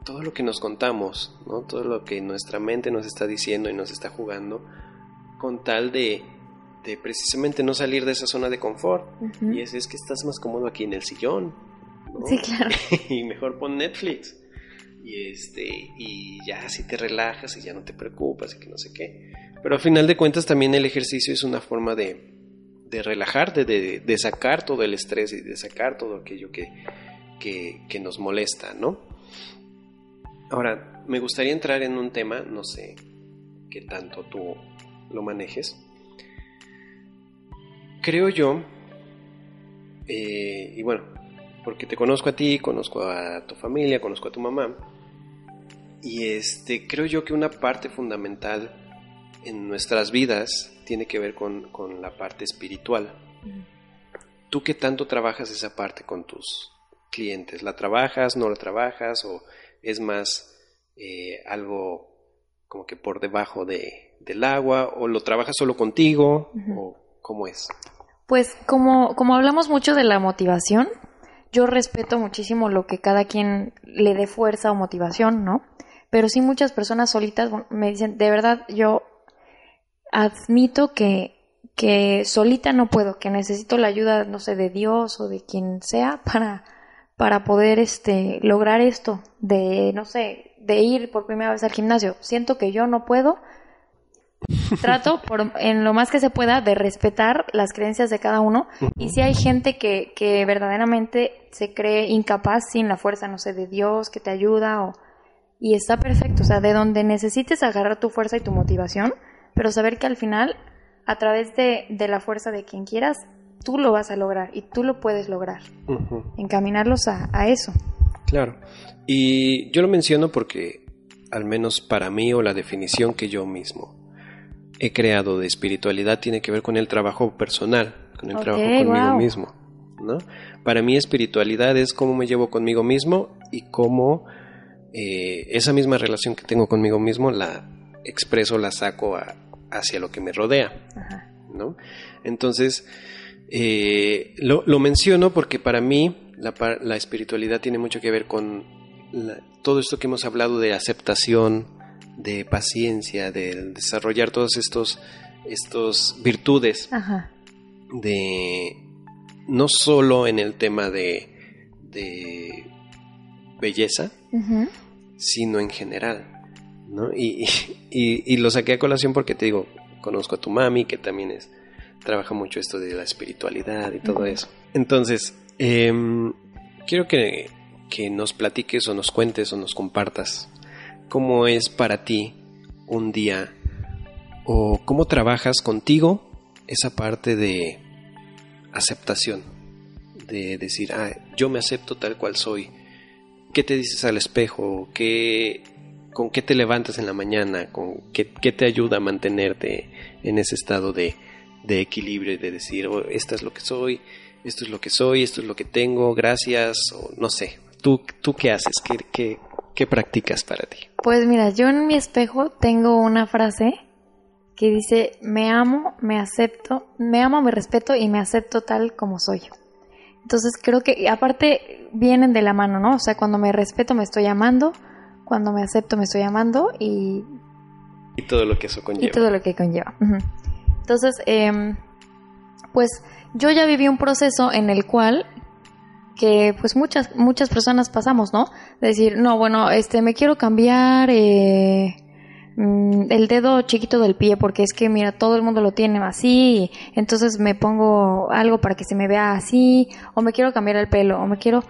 todo lo que nos contamos, ¿no? Todo lo que nuestra mente nos está diciendo y nos está jugando con tal de, de precisamente no salir de esa zona de confort. Y es, es que estás más cómodo aquí en el sillón. ¿no? Sí, claro. *laughs* y mejor pon Netflix. Y este, y ya así te relajas y ya no te preocupas y que no sé qué. Pero al final de cuentas también el ejercicio es una forma de, de relajarte, de, de sacar todo el estrés y de sacar todo aquello que, que, que nos molesta, ¿no? Ahora, me gustaría entrar en un tema, no sé qué tanto tú lo manejes. Creo yo, eh, y bueno, porque te conozco a ti, conozco a tu familia, conozco a tu mamá, y este, creo yo que una parte fundamental en nuestras vidas tiene que ver con, con la parte espiritual. ¿Tú qué tanto trabajas esa parte con tus clientes? ¿La trabajas, no la trabajas o es más eh, algo como que por debajo de, del agua o lo trabajas solo contigo o cómo es? Pues como, como hablamos mucho de la motivación, yo respeto muchísimo lo que cada quien le dé fuerza o motivación, ¿no? Pero sí muchas personas solitas me dicen, de verdad, yo admito que, que solita no puedo, que necesito la ayuda, no sé, de Dios o de quien sea para, para poder este, lograr esto, de, no sé, de ir por primera vez al gimnasio. Siento que yo no puedo, *laughs* trato por, en lo más que se pueda de respetar las creencias de cada uno. Y si hay gente que, que verdaderamente se cree incapaz sin la fuerza, no sé, de Dios que te ayuda o y está perfecto, o sea, de donde necesites agarrar tu fuerza y tu motivación, pero saber que al final, a través de, de la fuerza de quien quieras, tú lo vas a lograr y tú lo puedes lograr, encaminarlos a, a eso. Claro. Y yo lo menciono porque, al menos para mí, o la definición que yo mismo he creado de espiritualidad tiene que ver con el trabajo personal, con el trabajo conmigo wow. mismo. ¿no? Para mí, espiritualidad es cómo me llevo conmigo mismo y cómo eh, esa misma relación que tengo conmigo mismo la expreso, la saco a- hacia lo que me rodea. Ajá. ¿no? Entonces, eh, lo, lo menciono porque para mí la, espiritualidad tiene mucho que ver con la- todo esto que hemos hablado de aceptación, de paciencia, de desarrollar todos estos, estos virtudes Ajá. de no solo en el tema de, de belleza, sino en general. ¿No? Y, y, y lo saqué a colación porque te digo, conozco a tu mami, que también es, trabaja mucho esto de la espiritualidad y todo eso. Entonces, em, quiero que, que nos platiques o nos cuentes o nos compartas cómo es para ti un día o cómo trabajas contigo esa parte de aceptación, de decir, ah, yo me acepto tal cual soy. ¿Qué te dices al espejo? ¿Qué, ¿Con qué te levantas en la mañana? ¿Con qué, te ayuda a mantenerte en ese estado de, de equilibrio, de decir, oh, esto es lo que soy, esto es lo que soy, esto es lo que tengo, gracias, o no sé. ¿Tú, tú qué haces? ¿Qué, qué, qué practicas para ti? Pues mira, yo en mi espejo tengo una frase que dice, me amo, me acepto, me amo, me respeto y me acepto tal como soy. Entonces creo que aparte vienen de la mano, ¿no? O sea, cuando me respeto me estoy amando, cuando me acepto me estoy amando y... Y todo lo que eso conlleva. Y todo lo que conlleva. Entonces, em, pues yo ya viví un proceso en el cual que pues muchas muchas personas pasamos, ¿no? decir, no, bueno, este me quiero cambiar eh, Mm, el dedo chiquito del pie porque es que mira todo el mundo lo tiene así entonces me pongo algo para que se me vea así o me quiero cambiar el pelo o me quiero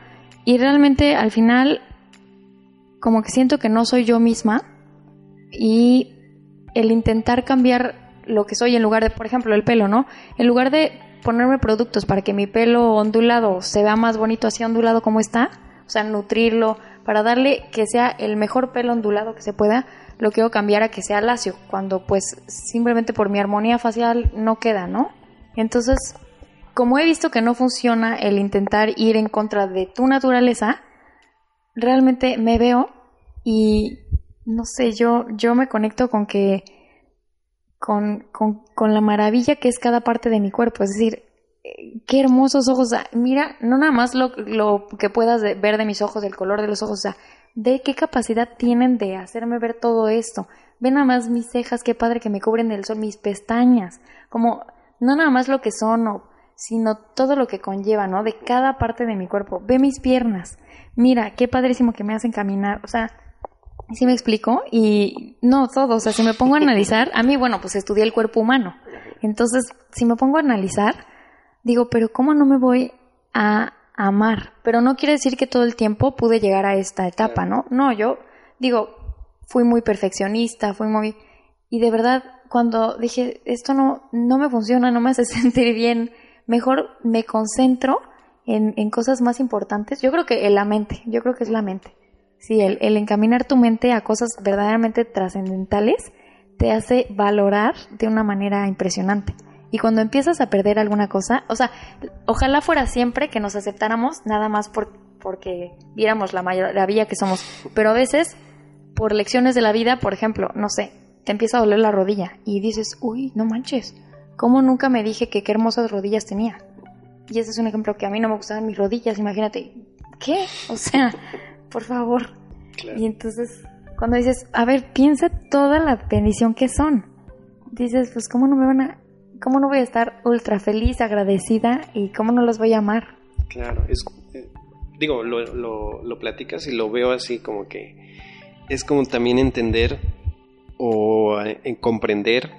y realmente al final como que siento que no soy yo misma y el intentar cambiar lo que soy en lugar de por ejemplo el pelo no en lugar de ponerme productos para que mi pelo ondulado se vea más bonito así ondulado como está o sea nutrirlo para darle que sea el mejor pelo ondulado que se pueda lo quiero cambiar a que sea lacio, cuando pues simplemente por mi armonía facial no queda, ¿no? Entonces, como he visto que no funciona el intentar ir en contra de tu naturaleza, realmente me veo y no sé, yo, yo me conecto con que con, con, con la maravilla que es cada parte de mi cuerpo, es decir, qué hermosos ojos, mira, no nada más lo, lo que puedas ver de mis ojos, el color de los ojos, o sea, de qué capacidad tienen de hacerme ver todo esto. Ven nada más mis cejas, qué padre que me cubren del sol, mis pestañas, como no nada más lo que son, sino todo lo que conlleva, ¿no? De cada parte de mi cuerpo. Ve mis piernas. Mira, qué padrísimo que me hacen caminar. O sea, ¿sí me explico? Y no todo, o sea, si me pongo a analizar, a mí, bueno, pues estudié el cuerpo humano. Entonces, si me pongo a analizar, digo, pero ¿cómo no me voy a amar, pero no quiere decir que todo el tiempo pude llegar a esta etapa, ¿no? No, yo digo, fui muy perfeccionista, fui muy... Y de verdad, cuando dije, esto no, no me funciona, no me hace *laughs* sentir bien, mejor me concentro en, en cosas más importantes. Yo creo que en la mente, yo creo que es la mente. Sí, el, el encaminar tu mente a cosas verdaderamente trascendentales te hace valorar de una manera impresionante. Y cuando empiezas a perder alguna cosa, o sea, ojalá fuera siempre que nos aceptáramos nada más por, porque viéramos la maravilla que somos. Pero a veces, por lecciones de la vida, por ejemplo, no sé, te empieza a doler la rodilla y dices, uy, no manches, ¿cómo nunca me dije que qué hermosas rodillas tenía? Y ese es un ejemplo que a mí no me gustaban mis rodillas, imagínate, ¿qué? O sea, por favor. Y entonces, cuando dices, a ver, piensa toda la bendición que son. Dices, pues, ¿cómo no me van a ¿cómo no voy a estar ultra feliz, agradecida y cómo no los voy a amar? Claro, es, eh, digo, lo, lo, platicas y lo veo así como que es como también entender o en comprender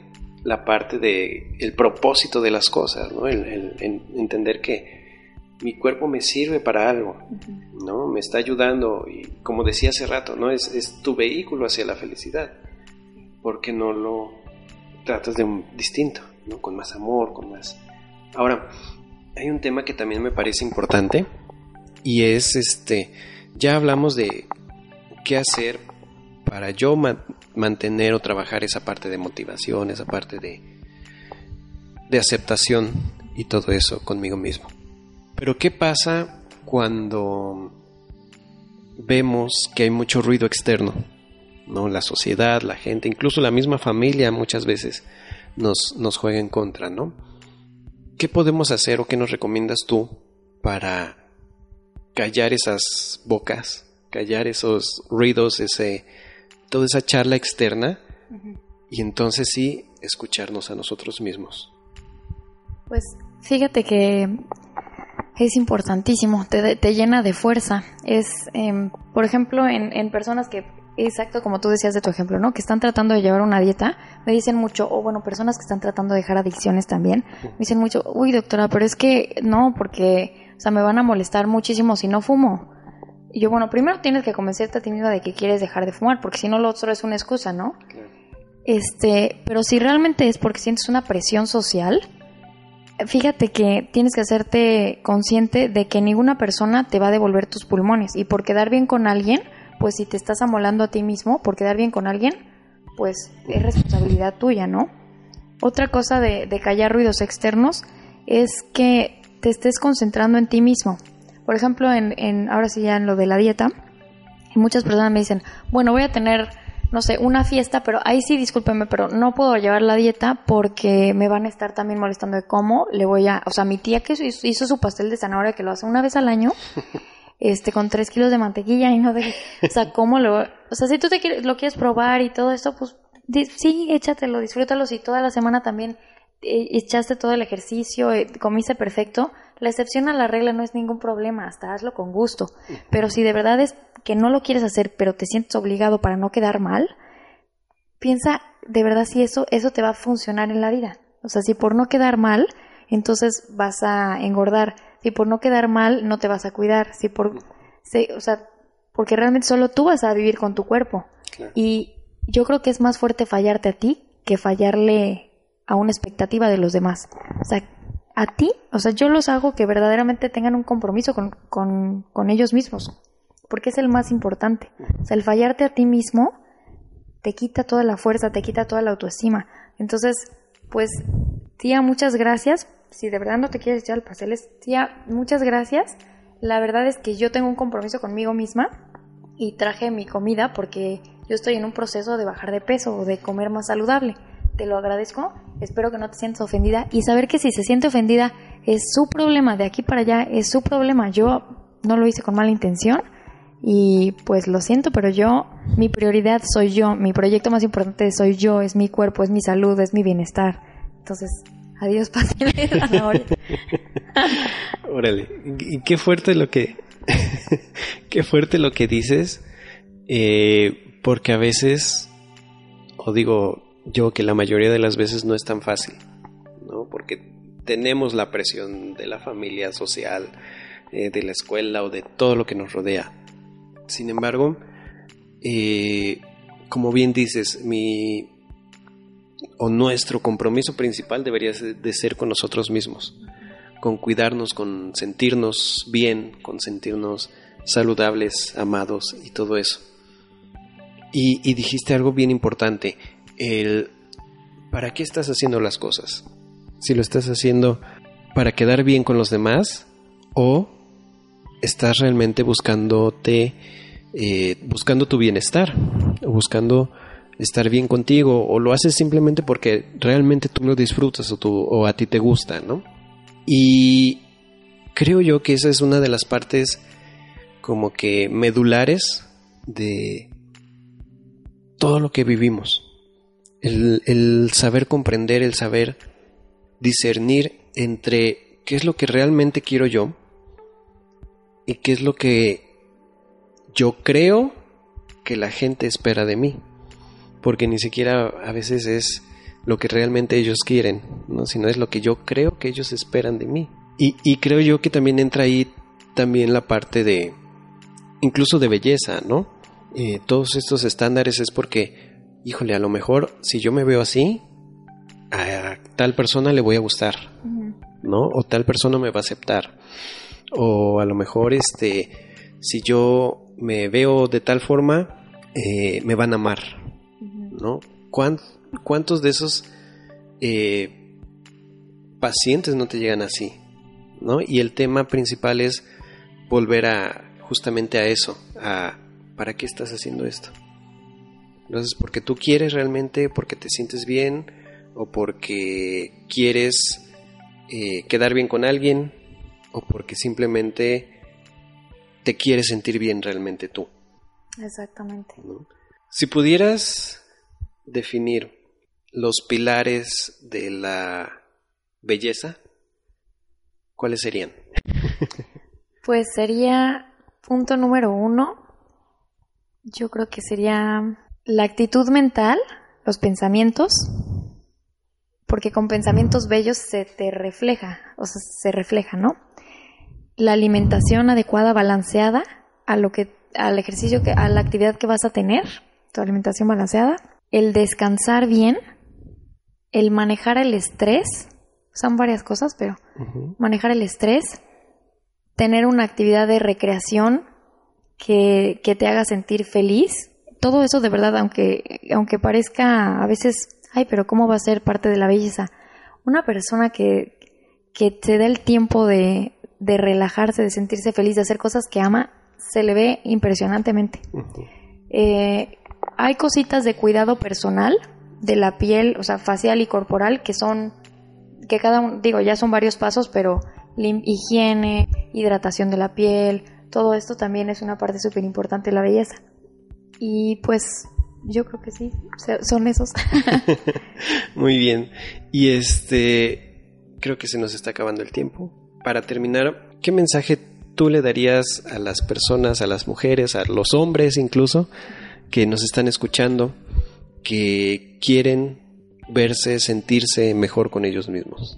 la parte de el propósito de las cosas, ¿no? El, entender que mi cuerpo me sirve para algo, ¿no? Me está ayudando y como decía hace rato, ¿no? Es, es tu vehículo hacia la felicidad. ¿Por qué no lo tratas de un distinto? Con más amor, con más... Ahora, hay un tema que también me parece importante y es este, ya hablamos de qué hacer para yo mantener o trabajar esa parte de motivación, esa parte de, de aceptación y todo eso conmigo mismo. Pero ¿qué pasa cuando vemos que hay mucho ruido externo? ¿no? La sociedad, la gente, incluso la misma familia muchas veces nos, nos juega en contra, ¿no? ¿Qué podemos hacer o qué nos recomiendas tú para callar esas bocas, callar esos ruidos, ese, toda esa charla externa y entonces sí escucharnos a nosotros mismos? Pues fíjate que es importantísimo, te, te llena de fuerza. Es, em, por ejemplo, en, en personas que Exacto, como tú decías de tu ejemplo, ¿no? Que están tratando de llevar una dieta, me dicen mucho, o bueno, personas que están tratando de dejar adicciones también, me dicen mucho, uy, doctora, pero es que no, porque, o sea, me van a molestar muchísimo si no fumo. Y yo, bueno, primero tienes que convencerte a ti misma de que quieres dejar de fumar, porque si no lo otro es una excusa, ¿no? Este, pero si realmente es porque sientes una presión social, fíjate que tienes que hacerte consciente de que ninguna persona te va a devolver tus pulmones y por quedar bien con alguien, pues si te estás amolando a ti mismo, por quedar bien con alguien, pues es responsabilidad tuya, ¿no? Otra cosa de, de callar ruidos externos es que te estés concentrando en ti mismo. Por ejemplo, en, en, ahora sí ya en lo de la dieta, muchas personas me dicen, bueno, voy a tener, no sé, una fiesta, pero ahí sí, discúlpeme, pero no puedo llevar la dieta porque me van a estar también molestando de cómo le voy a, o sea, mi tía que hizo, hizo su pastel de zanahoria que lo hace una vez al año, *laughs* este, con tres kilos de mantequilla y no de, o sea, cómo lo, o sea, si tú te quieres, lo quieres probar y todo esto, pues sí, échatelo, disfrútalo, si toda la semana también eh, echaste todo el ejercicio, eh, comiste perfecto, la excepción a la regla no es ningún problema, hasta hazlo con gusto. Pero si de verdad es que no lo quieres hacer, pero te sientes obligado para no quedar mal, piensa de verdad si eso, eso te va a funcionar en la vida. O sea, si por no quedar mal, entonces vas a engordar. Si por no quedar mal, no te vas a cuidar. Si por, o sea, porque realmente solo tú vas a vivir con tu cuerpo. Y yo creo que es más fuerte fallarte a ti que fallarle a una expectativa de los demás. O sea, a ti, o sea, yo los hago que verdaderamente tengan un compromiso con, con, con ellos mismos, porque es el más importante. O sea, el fallarte a ti mismo te quita toda la fuerza, te quita toda la autoestima. Entonces, pues, tía, muchas gracias. Si de verdad no te quieres echar el pastel, tía, muchas gracias. La verdad es que yo tengo un compromiso conmigo misma y traje mi comida porque yo estoy en un proceso de bajar de peso o de comer más saludable te lo agradezco, espero que no te sientas ofendida. Y saber que si se siente ofendida es su problema, de aquí para allá es su problema, yo no lo hice con mala intención y pues lo siento, pero yo, mi prioridad soy yo, mi proyecto más importante soy yo, es mi cuerpo, es mi salud, es mi bienestar. Entonces, adiós, *laughs* la *laughs* Órale, y qué fuerte lo que, *laughs* qué fuerte lo que dices, eh, porque a veces, o digo, yo que la mayoría de las veces no es tan fácil, ¿no? Porque tenemos la presión de la familia social, eh, de la escuela o de todo lo que nos rodea. Sin embargo, eh, como bien dices, mi o nuestro compromiso principal debería de ser con nosotros mismos, con cuidarnos, con sentirnos bien, con sentirnos saludables, amados y todo eso. y dijiste algo bien importante, el ¿para qué estás haciendo las cosas? Si lo estás haciendo para quedar bien con los demás o estás realmente buscándote, eh, buscando tu bienestar, buscando estar bien contigo, o lo haces simplemente porque realmente tú lo disfrutas o, o a ti te gusta, ¿no? Y creo yo que esa es una de las partes como que medulares de todo lo que vivimos el, saber comprender, el saber discernir entre qué es lo que realmente quiero yo y qué es lo que yo creo que la gente espera de mí. Porque ni siquiera a veces es lo que realmente ellos quieren, ¿no? sino es lo que yo creo que ellos esperan de mí. Y, creo yo que también entra ahí también la parte de, incluso de belleza, ¿no? Eh, todos estos estándares es porque híjole, a lo mejor si yo me veo así, a tal persona le voy a gustar, ¿no? O tal persona me va a aceptar. O a lo mejor, este, si yo me veo de tal forma, eh, me van a amar, ¿no? ¿Cuántos de esos eh, pacientes no te llegan así? ¿no? Y el tema principal es volver a justamente a eso, a ¿para qué estás haciendo esto? Entonces, porque tú quieres realmente, porque te sientes bien o porque quieres eh, quedar bien con alguien o porque simplemente te quieres sentir bien realmente tú. Exactamente. Si pudieras definir los pilares de la belleza, ¿cuáles serían? *laughs* pues sería punto número uno. Yo creo que sería la actitud mental, los pensamientos, porque con pensamientos bellos se te refleja, o sea, se refleja, ¿no? La alimentación adecuada, balanceada, a lo que, al ejercicio, que, a la actividad que vas a tener, tu alimentación balanceada, el descansar bien, el manejar el estrés, son varias cosas, pero manejar el estrés, tener una actividad de recreación que, que, te haga sentir feliz, todo eso de verdad, aunque, aunque parezca a veces, ay, pero ¿cómo va a ser parte de la belleza? Una persona que, que te dé el tiempo de, de relajarse, de sentirse feliz, de hacer cosas que ama, se le ve impresionantemente. Eh, hay cositas de cuidado personal de la piel, o sea, facial y corporal, que son, que cada uno, digo, ya son varios pasos, pero higiene, hidratación de la piel, todo esto también es una parte súper importante de la belleza. Y pues yo creo que sí, son esos. *laughs* *laughs* Muy bien. Y este, creo que se nos está acabando el tiempo. Para terminar, ¿qué mensaje tú le darías a las personas, a las mujeres, a los hombres incluso, que nos están escuchando, que quieren verse, sentirse mejor con ellos mismos?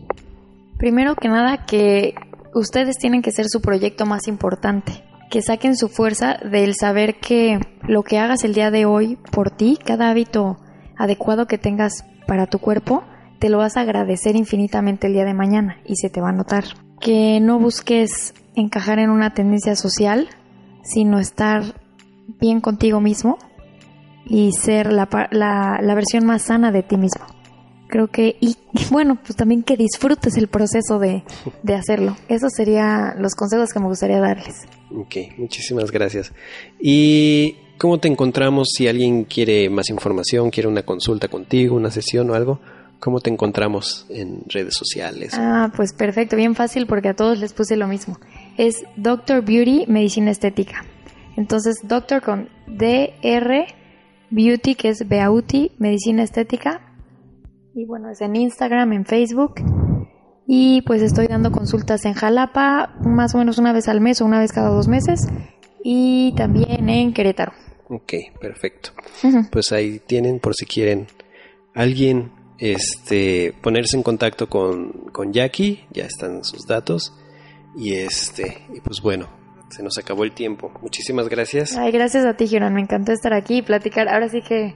Primero que nada, que ustedes tienen que ser su proyecto más importante, que saquen su fuerza del saber que lo que hagas el día de hoy por ti, cada hábito adecuado que tengas para tu cuerpo, te lo vas a agradecer infinitamente el día de mañana y se te va a notar. Que no busques encajar en una tendencia social, sino estar bien contigo mismo y ser la, la, versión más sana de ti mismo. Creo que, y, bueno, pues también que disfrutes el proceso de, de hacerlo. Esos serían los consejos que me gustaría darles. Ok, muchísimas gracias. ¿Y cómo te encontramos si alguien quiere más información, quiere una consulta contigo, una sesión o algo? ¿Cómo te encontramos en redes sociales? Ah, pues perfecto, bien fácil porque a todos les puse lo mismo. Es Doctor Beauty Medicina Estética. Entonces, Doctor con DR Beauty, que es Beauty Medicina Estética. Y bueno, es en Instagram, en Facebook. Y pues estoy dando consultas en Jalapa, más o menos una vez al mes o una vez cada dos meses. Y también en Querétaro. Ok, perfecto. Pues ahí tienen por si quieren alguien este, ponerse en contacto con, con Jackie, ya están sus datos. Y este, y pues bueno, se nos acabó el tiempo. Muchísimas gracias. Ay, gracias a ti, Gioran. Me encantó estar aquí y platicar. Ahora sí que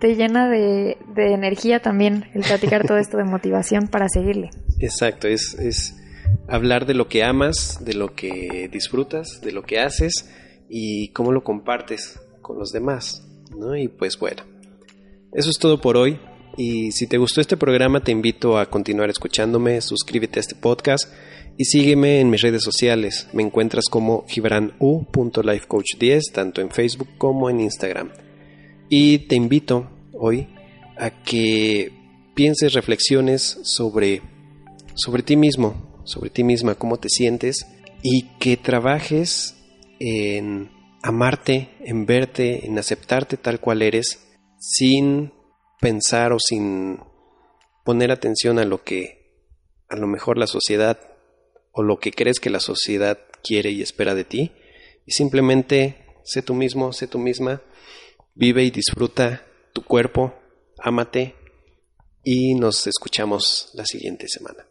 te llena de, de energía también el platicar todo esto de motivación para seguirle. Exacto, es, es hablar de lo que amas, de lo que disfrutas, de lo que haces y cómo lo compartes con los demás. ¿no? Y pues bueno, eso es todo por hoy. Y si te gustó este programa, te invito a continuar escuchándome, suscríbete a este podcast y sígueme en mis redes sociales. Me encuentras como gibranu.lifecoach10, tanto en Facebook como en Instagram. Y te invito hoy a que pienses reflexiones sobre, sobre ti mismo, sobre ti misma, cómo te sientes y que trabajes en amarte, en verte, en aceptarte tal cual eres, sin pensar o sin poner atención a lo que a lo mejor la sociedad o lo que crees que la sociedad quiere y espera de ti. Y simplemente sé tú mismo, sé tú misma, vive y disfruta tu cuerpo, ámate y nos escuchamos la siguiente semana.